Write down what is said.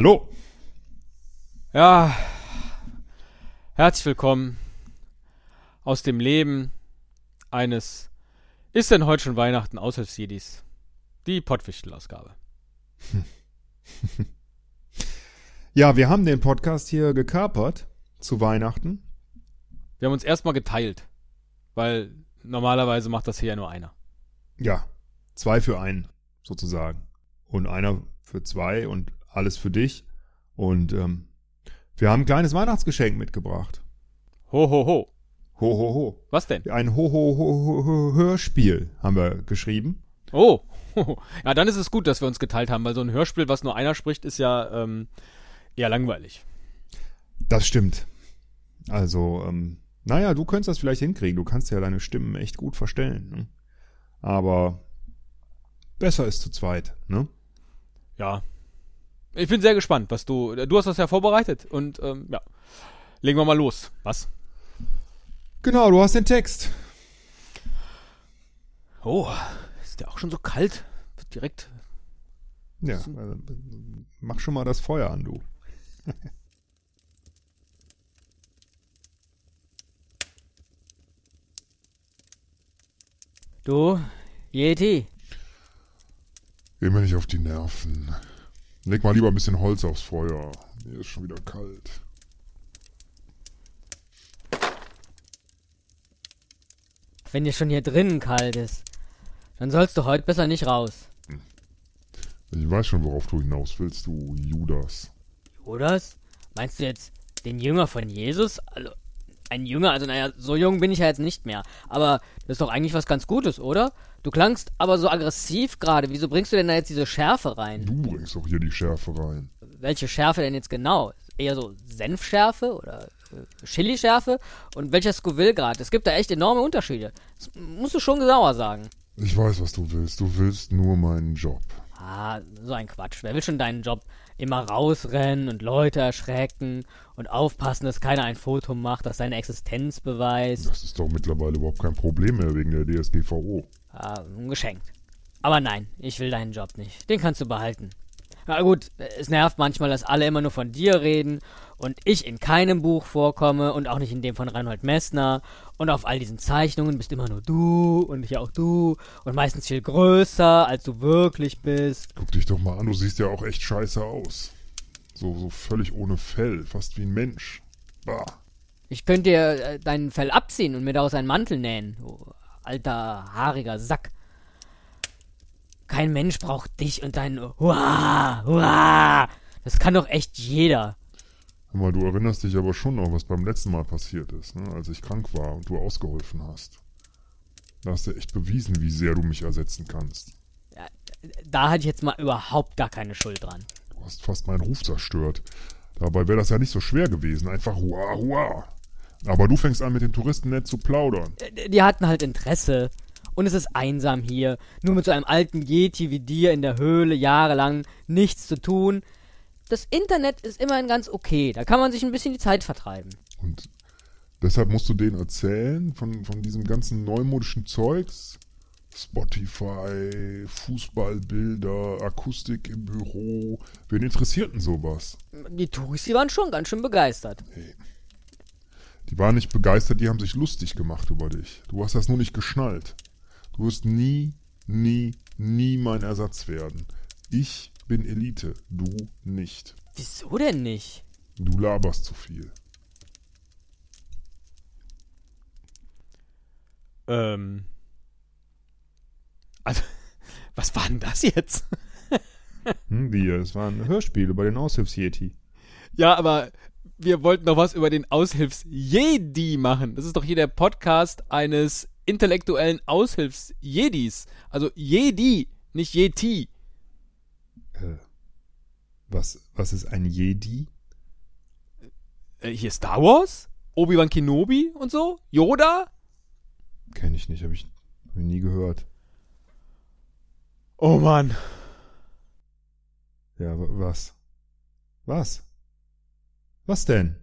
Hallo. Ja, herzlich willkommen aus dem Leben eines Ist denn heute schon Weihnachten Aushilfsjedis? Die Pottwichtel-Ausgabe. Ja, wir haben den Podcast hier gekapert zu Weihnachten. Wir haben uns erstmal geteilt, weil normalerweise macht das hier ja nur einer. Ja, zwei für einen sozusagen. Und einer für zwei und alles für dich. Und ähm, wir haben ein kleines Weihnachtsgeschenk mitgebracht. Ho, ho, ho. Ho, ho, ho. Was denn? Ein Ho, ho, ho, ho, Hörspiel haben wir geschrieben. Oh, ja, dann ist es gut, dass wir uns geteilt haben, weil so ein Hörspiel, was nur einer spricht, ist ja ähm, eher langweilig. Das stimmt. Also, ähm, naja, du könntest das vielleicht hinkriegen. Du kannst ja deine Stimmen echt gut verstellen. Ne? Aber besser ist zu zweit, ne? Ja. Ich bin sehr gespannt, was du. Du hast das ja vorbereitet und ähm, ja. Legen wir mal los. Was? Genau, du hast den Text. Oh, ist der auch schon so kalt? Wird direkt. Ja, also, mach schon mal das Feuer an, du. Du, Yeti, mir nicht auf die Nerven. Leg mal lieber ein bisschen Holz aufs Feuer. Mir ist schon wieder kalt. wenn dir schon hier drinnen kalt ist, dann sollst du heute besser nicht raus. Ich weiß schon, worauf du hinaus willst, du Judas. Judas? Meinst du jetzt den Jünger von Jesus? Also, ein Jünger, also naja, so jung bin ich ja jetzt nicht mehr. Aber das ist doch eigentlich was ganz Gutes, oder? Du klangst aber so aggressiv gerade. Wieso bringst du denn da jetzt diese Schärfe rein? Du bringst doch hier die Schärfe rein. Welche Schärfe denn jetzt genau? Eher so Senfschärfe oder äh, Chili-Schärfe? Und welcher Scoville-Grad? Es gibt da echt enorme Unterschiede. Das musst du schon genauer sagen. Ich weiß, was du willst. Du willst nur meinen Job. Ah, so ein Quatsch. Wer will schon deinen Job? Immer rausrennen und Leute erschrecken und aufpassen, dass keiner ein Foto macht, das seine Existenz beweist. Das ist doch mittlerweile überhaupt kein Problem mehr wegen der DSGVO. Ah, geschenkt. Aber nein, ich will deinen Job nicht. Den kannst du behalten. Na gut, es nervt manchmal, dass alle immer nur von dir reden und ich in keinem Buch vorkomme und auch nicht in dem von Reinhold Messner und auf all diesen Zeichnungen bist immer nur du und hier auch du und meistens viel größer, als du wirklich bist. Guck dich doch mal an, du siehst ja auch echt scheiße aus. So, so völlig ohne Fell, fast wie ein Mensch. Bah. Ich könnte dir äh, deinen Fell abziehen und mir daraus einen Mantel nähen, du alter, haariger Sack. Kein Mensch braucht dich und dein Hua, Hua. Das kann doch echt jeder. Hör mal, du erinnerst dich aber schon noch, was beim letzten Mal passiert ist, ne? als ich krank war und du ausgeholfen hast. Da hast du echt bewiesen, wie sehr du mich ersetzen kannst. Da hatte ich jetzt mal überhaupt gar keine Schuld dran. Du hast fast meinen Ruf zerstört. Dabei wäre das ja nicht so schwer gewesen. Einfach hua hua. Aber du fängst an, mit den Touristen nett zu plaudern. Äh, Die hatten halt Interesse. Und es ist einsam hier. Nur mit so einem alten Yeti wie dir in der Höhle jahrelang nichts zu tun. Das Internet ist immerhin ganz okay. Da kann man sich ein bisschen die Zeit vertreiben. Und deshalb musst du denen erzählen von, von diesem ganzen neumodischen Zeugs. Spotify, Fußballbilder, Akustik im Büro. Wen interessiert denn sowas? Die Touris, die waren schon ganz schön begeistert. Die waren nicht begeistert, die haben sich lustig gemacht über dich. Du hast das nur nicht geschnallt. Du wirst nie, nie, nie mein Ersatz werden. Ich bin Elite, du nicht. Wieso denn nicht? Du laberst zu viel. Ähm. Also, was war denn das jetzt? Hm, wie? Es war ein Hörspiel über den Aushilfs-Yeti. Ja, aber wir wollten doch was über den Aushilfs-Jedi machen. Das ist doch hier der Podcast eines intellektuellen Aushilfs-Jedis. Also Jedi, nicht Yeti. Äh, was, was ist ein Jedi? Äh, hier Star Wars? Obi-Wan Kenobi und so? Yoda? Kenn ich nicht, habe ich, hab ich nie gehört. Oh Mann. Ja, wa- was? Was? Was denn?